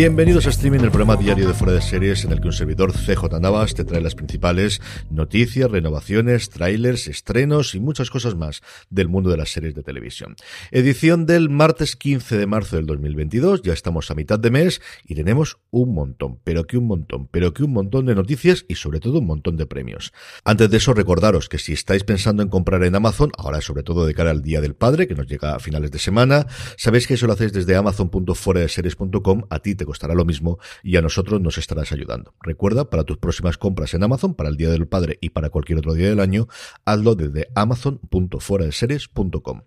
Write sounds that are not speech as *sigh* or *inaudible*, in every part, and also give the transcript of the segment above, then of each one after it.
Bienvenidos a Streaming, el programa diario de Fuera de Series en el que un servidor CJ Navas te trae las principales noticias, renovaciones, trailers, estrenos y muchas cosas más del mundo de las series de televisión. Edición del martes 15 de marzo del 2022, ya estamos a mitad de mes y tenemos un montón, pero que un montón, pero que un montón de noticias y sobre todo un montón de premios. Antes de eso, recordaros que si estáis pensando en comprar en Amazon, ahora sobre todo de cara al Día del Padre, que nos llega a finales de semana, sabéis que eso lo hacéis desde amazon.foradeseries.com, a ti te costará lo mismo y a nosotros nos estarás ayudando. Recuerda, para tus próximas compras en Amazon, para el Día del Padre y para cualquier otro día del año, hazlo desde amazon.foradeseries.com.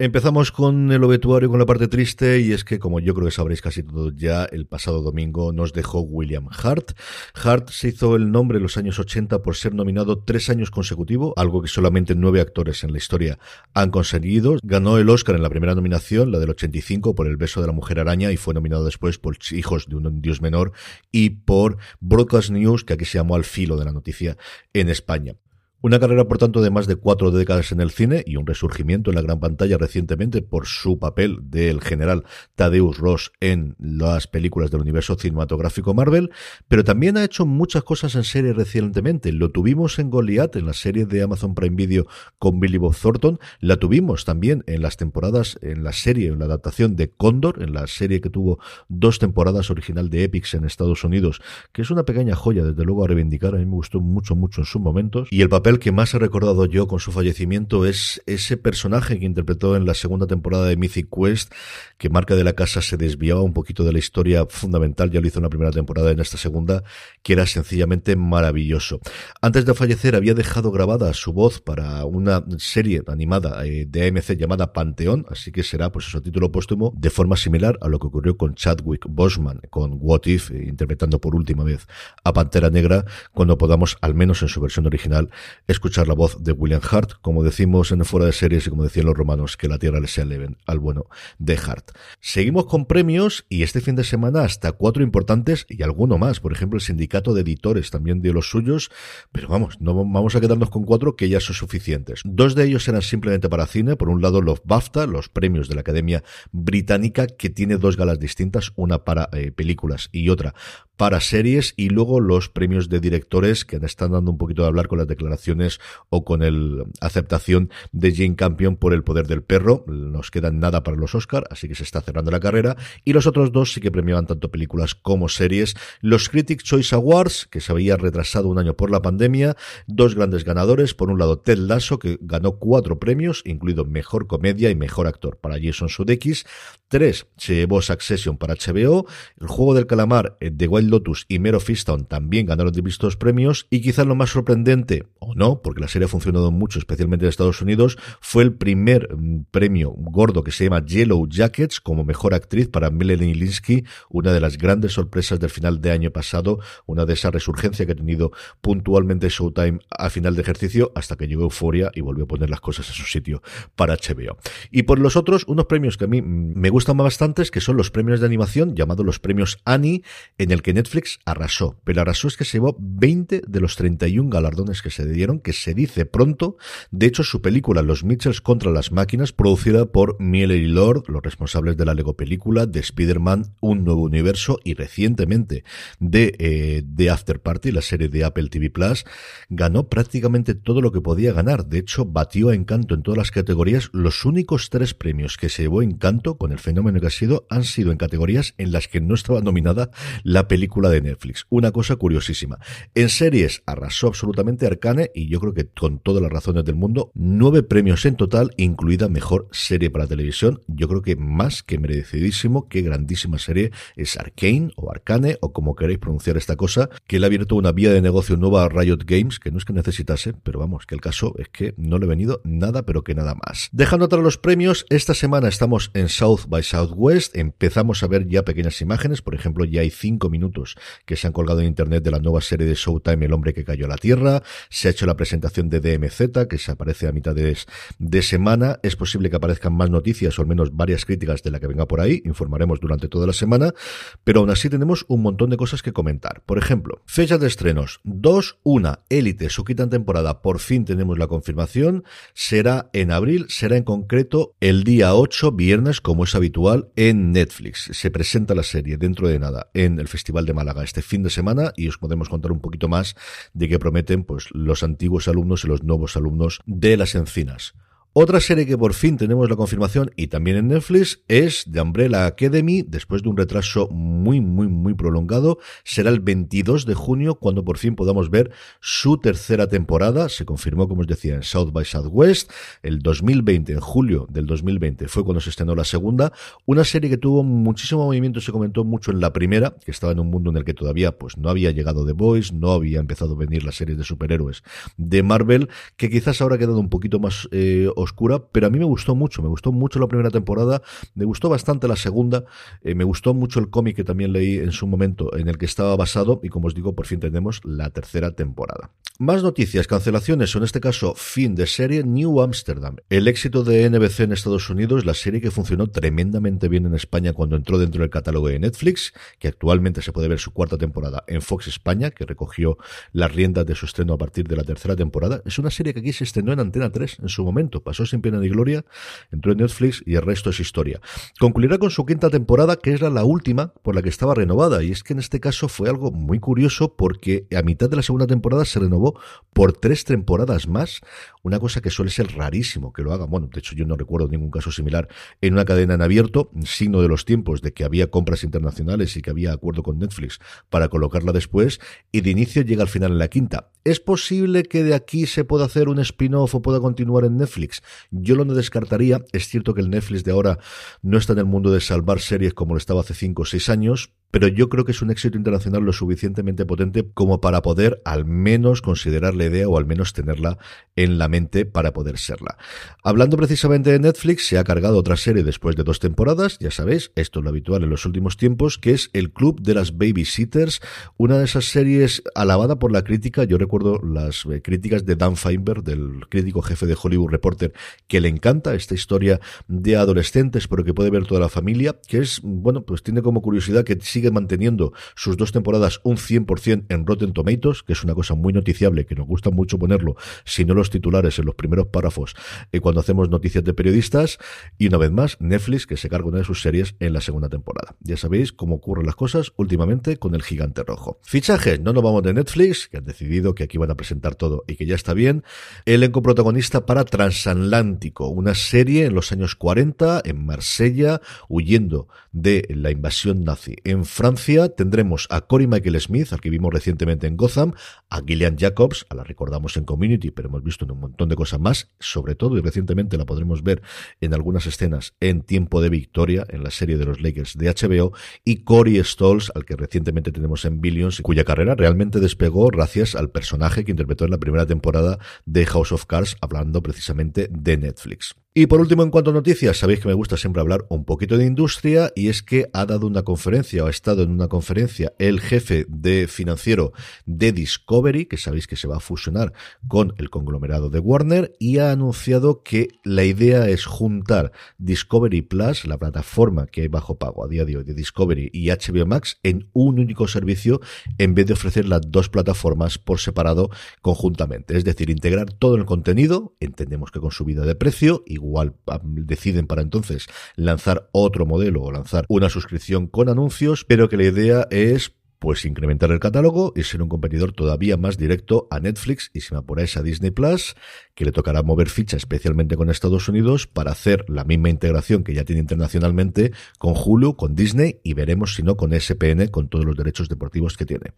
Empezamos con el obituario, con la parte triste, y es que, como yo creo que sabréis casi todos ya, el pasado domingo nos dejó William Hart. Hart se hizo el nombre en los años 80 por ser nominado tres años consecutivos, algo que solamente nueve actores en la historia han conseguido. Ganó el Oscar en la primera nominación, la del 85, por El beso de la mujer araña, y fue nominado después por Hijos de un dios menor y por Broadcast News, que aquí se llamó Al filo de la noticia en España. Una carrera, por tanto, de más de cuatro décadas en el cine y un resurgimiento en la gran pantalla recientemente por su papel del general Thaddeus Ross en las películas del universo cinematográfico Marvel, pero también ha hecho muchas cosas en serie recientemente. Lo tuvimos en Goliath, en la serie de Amazon Prime Video con Billy Bob Thornton, la tuvimos también en las temporadas, en la serie, en la adaptación de Condor, en la serie que tuvo dos temporadas original de Epics en Estados Unidos, que es una pequeña joya, desde luego, a reivindicar. A mí me gustó mucho, mucho en sus momentos. Y el papel el que más he recordado yo con su fallecimiento es ese personaje que interpretó en la segunda temporada de Mythic Quest, que Marca de la Casa se desviaba un poquito de la historia fundamental, ya lo hizo en la primera temporada, en esta segunda, que era sencillamente maravilloso. Antes de fallecer había dejado grabada su voz para una serie animada eh, de AMC llamada Panteón, así que será pues eso título póstumo, de forma similar a lo que ocurrió con Chadwick Boseman, con What If, eh, interpretando por última vez a Pantera Negra, cuando podamos, al menos en su versión original, escuchar la voz de William Hart, como decimos en fuera de series y como decían los romanos, que la tierra le sea leve al bueno de Hart. Seguimos con premios y este fin de semana hasta cuatro importantes y alguno más. Por ejemplo, el sindicato de editores también dio los suyos, pero vamos, no vamos a quedarnos con cuatro que ya son suficientes. Dos de ellos eran simplemente para cine. Por un lado, los BAFTA, los premios de la Academia Británica, que tiene dos galas distintas, una para eh, películas y otra para series y luego los premios de directores que están dando un poquito de hablar con las declaraciones o con el aceptación de Jane Campion por el poder del perro. Nos quedan nada para los Oscar, así que se está cerrando la carrera. Y los otros dos sí que premiaban tanto películas como series. Los Critics Choice Awards, que se había retrasado un año por la pandemia. Dos grandes ganadores. Por un lado, Ted Lasso, que ganó cuatro premios, incluido Mejor Comedia y Mejor Actor para Jason Sudeikis. Tres se llevó Succession para HBO. El Juego del Calamar, eh, The Lotus y Mero Fiston también ganaron distintos premios y quizás lo más sorprendente, o no, porque la serie ha funcionado mucho, especialmente en Estados Unidos, fue el primer mm, premio gordo que se llama Yellow Jackets como mejor actriz para Melanie Linsky, una de las grandes sorpresas del final de año pasado, una de esa resurgencia que ha tenido puntualmente Showtime a final de ejercicio hasta que llegó Euphoria y volvió a poner las cosas en su sitio para HBO. Y por los otros, unos premios que a mí mm, me gustan bastantes, que son los premios de animación llamados los premios Annie, en el que Netflix arrasó. Pero arrasó es que se llevó 20 de los 31 galardones que se dieron, que se dice pronto. De hecho, su película Los Mitchells contra las máquinas, producida por Miller y Lord, los responsables de la Lego película, de Spider-Man, Un Nuevo Universo y recientemente de eh, After Party, la serie de Apple TV Plus, ganó prácticamente todo lo que podía ganar. De hecho, batió a Encanto en todas las categorías. Los únicos tres premios que se llevó Encanto con el fenómeno que ha sido han sido en categorías en las que no estaba nominada la película de Netflix. Una cosa curiosísima. En series arrasó absolutamente Arcane y yo creo que con todas las razones del mundo, nueve premios en total, incluida mejor serie para televisión. Yo creo que más que merecidísimo, qué grandísima serie es Arcane o Arcane o como queréis pronunciar esta cosa, que le ha abierto una vía de negocio nueva a Riot Games, que no es que necesitase, pero vamos, que el caso es que no le he venido nada, pero que nada más. Dejando atrás los premios, esta semana estamos en South by Southwest, empezamos a ver ya pequeñas imágenes, por ejemplo, ya hay cinco minutos que se han colgado en internet de la nueva serie de Showtime El hombre que cayó a la tierra. Se ha hecho la presentación de DMZ, que se aparece a mitad de, semana. Es posible que aparezcan más noticias o al menos varias críticas de la que venga por ahí. Informaremos durante toda la semana. Pero aún así tenemos un montón de cosas que comentar. Por ejemplo, fechas de estrenos. 2, 1, Élite, su quinta temporada. Por fin tenemos la confirmación. Será en abril, será en concreto el día 8, viernes, como es habitual, en Netflix. Se presenta la serie dentro de nada en el Festival de Málaga este fin de semana y os podemos contar un poquito más de qué prometen pues los antiguos alumnos y los nuevos alumnos de las encinas. Otra serie que por fin tenemos la confirmación y también en Netflix es The Umbrella Academy, después de un retraso muy, muy, muy prolongado. Será el 22 de junio cuando por fin podamos ver su tercera temporada. Se confirmó, como os decía, en South by Southwest. El 2020, en julio del 2020, fue cuando se estrenó la segunda. Una serie que tuvo muchísimo movimiento, se comentó mucho en la primera, que estaba en un mundo en el que todavía pues no había llegado The Boys, no había empezado a venir las series de superhéroes de Marvel, que quizás ahora ha quedado un poquito más eh, oscura, pero a mí me gustó mucho, me gustó mucho la primera temporada, me gustó bastante la segunda, eh, me gustó mucho el cómic que también leí en su momento en el que estaba basado y como os digo, por fin tenemos la tercera temporada. Más noticias, cancelaciones, o en este caso fin de serie New Amsterdam. El éxito de NBC en Estados Unidos, la serie que funcionó tremendamente bien en España cuando entró dentro del catálogo de Netflix, que actualmente se puede ver su cuarta temporada en Fox España, que recogió las riendas de su estreno a partir de la tercera temporada. Es una serie que aquí se estrenó en Antena 3 en su momento, pasó sin pena ni gloria, entró en Netflix y el resto es historia. Concluirá con su quinta temporada, que era la última por la que estaba renovada, y es que en este caso fue algo muy curioso porque a mitad de la segunda temporada se renovó por tres temporadas más, una cosa que suele ser rarísimo que lo haga. Bueno, de hecho yo no recuerdo ningún caso similar en una cadena en abierto, signo de los tiempos de que había compras internacionales y que había acuerdo con Netflix para colocarla después, y de inicio llega al final en la quinta. ¿Es posible que de aquí se pueda hacer un spin-off o pueda continuar en Netflix? Yo lo no descartaría. Es cierto que el Netflix de ahora no está en el mundo de salvar series como lo estaba hace 5 o 6 años, pero yo creo que es un éxito internacional lo suficientemente potente como para poder al menos considerar la idea o al menos tenerla en la mente para poder serla. Hablando precisamente de Netflix, se ha cargado otra serie después de dos temporadas, ya sabéis, esto es lo habitual en los últimos tiempos, que es El Club de las Babysitters, una de esas series alabada por la crítica, yo recuerdo las eh, críticas de Dan Feinberg, del crítico jefe de Hollywood Reporter, que le encanta esta historia de adolescentes, pero que puede ver toda la familia, que es, bueno, pues tiene como curiosidad que sigue manteniendo sus dos temporadas un 100% en Rotten Tomatoes, que es una cosa muy noticiable, que nos gusta mucho ponerlo, si no los titulares en los primeros párrafos, eh, cuando hacemos noticias de periodistas, y una vez más, Netflix, que se carga una de sus series en la segunda temporada. Ya sabéis cómo ocurren las cosas últimamente con el gigante rojo. Fichajes, no nos vamos de Netflix, que han decidido que aquí van a presentar todo y que ya está bien. Elenco protagonista para Transatlántico, una serie en los años 40 en Marsella, huyendo de la invasión nazi. En Francia tendremos a Cory Michael Smith, al que vimos recientemente en Gotham, a Gillian Jacobs, a la recordamos en Community, pero hemos visto en un montón de cosas más, sobre todo y recientemente la podremos ver en algunas escenas en Tiempo de Victoria, en la serie de los Lakers de HBO, y Corey Stolz, al que recientemente tenemos en Billions, cuya carrera realmente despegó gracias al personaje que interpretó en la primera temporada de House of Cards, hablando precisamente de Netflix. Y por último, en cuanto a noticias, sabéis que me gusta siempre hablar un poquito de industria y es que ha dado una conferencia o ha estado en una conferencia el jefe de financiero de Discovery, que sabéis que se va a fusionar con el conglomerado de Warner y ha anunciado que la idea es juntar Discovery Plus, la plataforma que hay bajo pago a día de hoy de Discovery y HBO Max en un único servicio en vez de ofrecer las dos plataformas por separado conjuntamente. Es decir, integrar todo el contenido, entendemos que con subida de precio, igual deciden para entonces lanzar otro modelo o lanzar una suscripción con anuncios, pero que la idea es pues incrementar el catálogo y ser un competidor todavía más directo a Netflix y si me apuráis a Disney Plus, que le tocará mover ficha especialmente con Estados Unidos para hacer la misma integración que ya tiene internacionalmente con Hulu, con Disney y veremos si no con SPN con todos los derechos deportivos que tiene.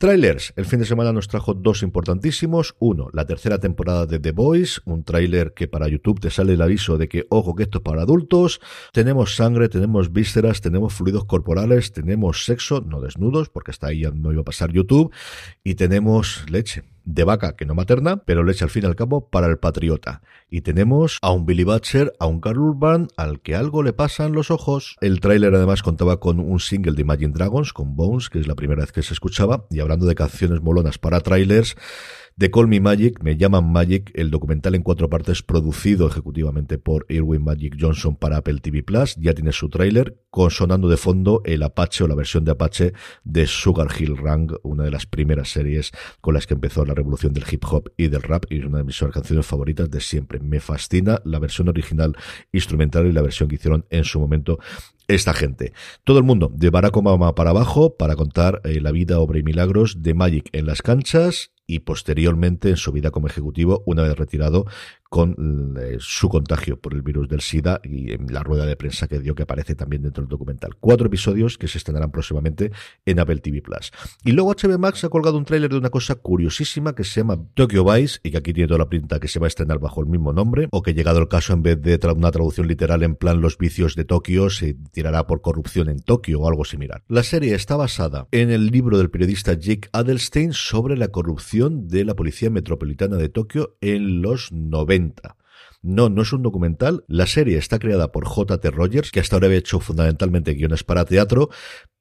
Trailers. El fin de semana nos trajo dos importantísimos. Uno, la tercera temporada de The Boys, un tráiler que para YouTube te sale el aviso de que, ojo, que esto es para adultos. Tenemos sangre, tenemos vísceras, tenemos fluidos corporales, tenemos sexo, no desnudos, porque hasta ahí ya no iba a pasar YouTube. Y tenemos leche de vaca que no materna, pero leche al fin y al cabo para el patriota. Y tenemos a un Billy Butcher, a un Carl Urban, al que algo le pasa en los ojos. El tráiler además contaba con un single de Imagine Dragons, con Bones, que es la primera vez que se escuchaba, y hablando de canciones molonas para trailers, de Call Me Magic, Me Llaman Magic, el documental en cuatro partes producido ejecutivamente por Irwin Magic Johnson para Apple TV Plus, ya tiene su tráiler, sonando de fondo el Apache o la versión de Apache de Sugar Hill Rang, una de las primeras series con las que empezó la revolución del hip hop y del rap y es una de mis canciones favoritas de siempre. Me fascina la versión original instrumental y la versión que hicieron en su momento esta gente. Todo el mundo de Barack Obama para abajo para contar eh, la vida, obra y milagros de Magic en las canchas y posteriormente en su vida como ejecutivo, una vez retirado, con eh, su contagio por el virus del SIDA y en la rueda de prensa que dio que aparece también dentro del documental. Cuatro episodios que se estrenarán próximamente en Apple TV Plus. Y luego HBO Max ha colgado un tráiler de una cosa curiosísima que se llama Tokyo Vice y que aquí tiene toda la pinta que se va a estrenar bajo el mismo nombre o que llegado el caso en vez de una traducción literal en plan los vicios de Tokio se tirará por corrupción en Tokio o algo similar. La serie está basada en el libro del periodista Jake Adelstein sobre la corrupción de la Policía Metropolitana de Tokio en los 90 no, no es un documental. La serie está creada por J.T. Rogers, que hasta ahora había hecho fundamentalmente guiones para teatro,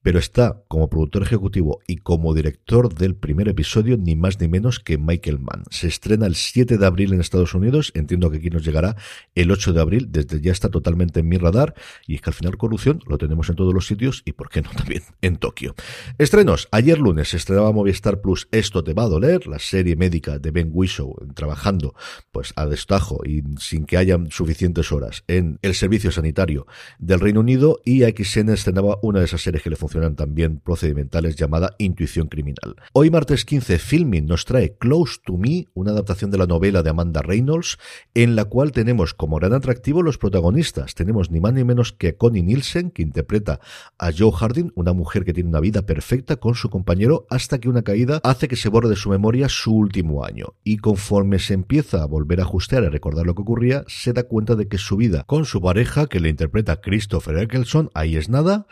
pero está como productor ejecutivo y como director del primer episodio ni más ni menos que Michael Mann. Se estrena el 7 de abril en Estados Unidos, entiendo que aquí nos llegará el 8 de abril, desde ya está totalmente en mi radar. Y es que al final corrupción lo tenemos en todos los sitios y por qué no *laughs* también en Tokio. Estrenos, ayer lunes se estrenaba Movistar Plus Esto te va a doler, la serie médica de Ben Whishaw trabajando pues a destajo y sin que hayan suficientes horas en el servicio sanitario del Reino Unido. Y XN estrenaba una de esas series que le funciona también procedimentales llamada Intuición Criminal. Hoy martes 15, Filming nos trae Close to Me, una adaptación de la novela de Amanda Reynolds, en la cual tenemos como gran atractivo los protagonistas. Tenemos ni más ni menos que Connie Nielsen, que interpreta a Joe Harding, una mujer que tiene una vida perfecta con su compañero hasta que una caída hace que se borre de su memoria su último año. Y conforme se empieza a volver a ajustar y recordar lo que ocurría, se da cuenta de que su vida con su pareja, que le interpreta Christopher Eccleston, ahí es nada,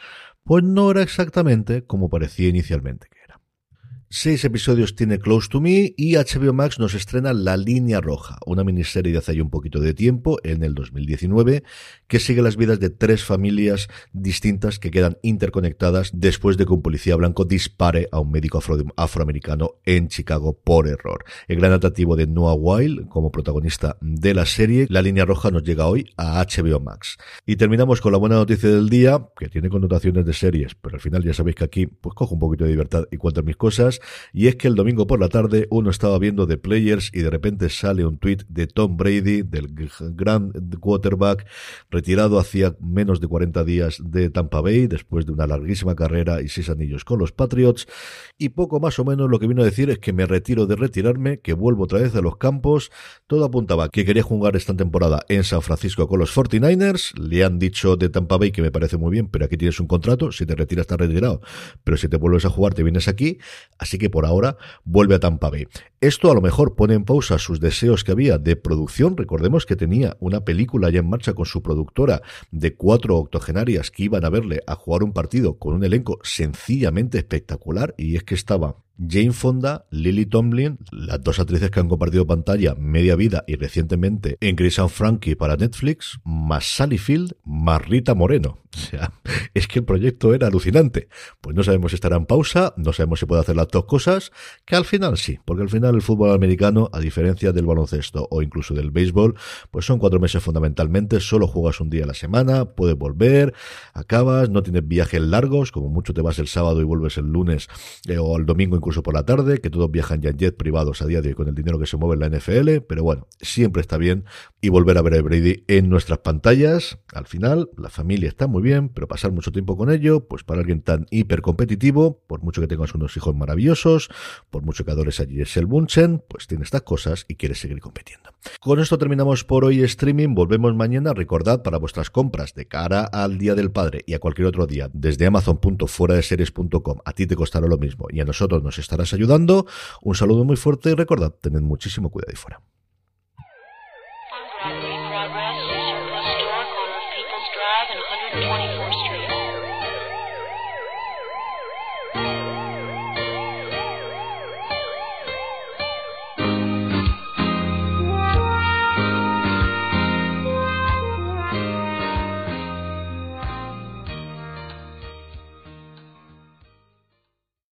pues no era exactamente como parecía inicialmente. Seis episodios tiene Close to Me y HBO Max nos estrena La Línea Roja, una miniserie de hace ya un poquito de tiempo, en el 2019, que sigue las vidas de tres familias distintas que quedan interconectadas después de que un policía blanco dispare a un médico afroamericano en Chicago por error. El gran atractivo de Noah Weil como protagonista de la serie, La Línea Roja nos llega hoy a HBO Max. Y terminamos con la buena noticia del día, que tiene connotaciones de series, pero al final ya sabéis que aquí pues cojo un poquito de libertad y cuento mis cosas y es que el domingo por la tarde uno estaba viendo The Players y de repente sale un tweet de Tom Brady, del gran quarterback, retirado hacía menos de 40 días de Tampa Bay, después de una larguísima carrera y seis anillos con los Patriots, y poco más o menos lo que vino a decir es que me retiro de retirarme, que vuelvo otra vez a los campos, todo apuntaba que quería jugar esta temporada en San Francisco con los 49ers, le han dicho de Tampa Bay que me parece muy bien, pero aquí tienes un contrato, si te retiras estás retirado, pero si te vuelves a jugar te vienes aquí, así que por ahora vuelve a Tampa Bay. Esto a lo mejor pone en pausa sus deseos que había de producción. Recordemos que tenía una película ya en marcha con su productora de cuatro octogenarias que iban a verle a jugar un partido con un elenco sencillamente espectacular y es que estaba Jane Fonda, Lily Tomlin, las dos actrices que han compartido pantalla media vida y recientemente en Chris and Frankie para Netflix, más Sally Field, más Rita Moreno. *laughs* O sea, es que el proyecto era alucinante. Pues no sabemos si estará en pausa, no sabemos si puede hacer las dos cosas, que al final sí, porque al final el fútbol americano, a diferencia del baloncesto o incluso del béisbol, pues son cuatro meses fundamentalmente, solo juegas un día a la semana, puedes volver, acabas, no tienes viajes largos, como mucho te vas el sábado y vuelves el lunes eh, o el domingo incluso por la tarde, que todos viajan ya en jet privados a día de hoy con el dinero que se mueve en la NFL, pero bueno, siempre está bien y volver a ver a Brady en nuestras pantallas. Al final, la familia está muy bien, pero pasar mucho tiempo con ello, pues para alguien tan hiper competitivo, por mucho que tengas unos hijos maravillosos, por mucho que adores a Giselle Bunchen, pues tiene estas cosas y quiere seguir compitiendo. Con esto terminamos por hoy streaming, volvemos mañana, recordad para vuestras compras de cara al Día del Padre y a cualquier otro día, desde amazon.fueradeseries.com, a ti te costará lo mismo y a nosotros nos estarás ayudando. Un saludo muy fuerte y recordad, tened muchísimo cuidado ahí fuera.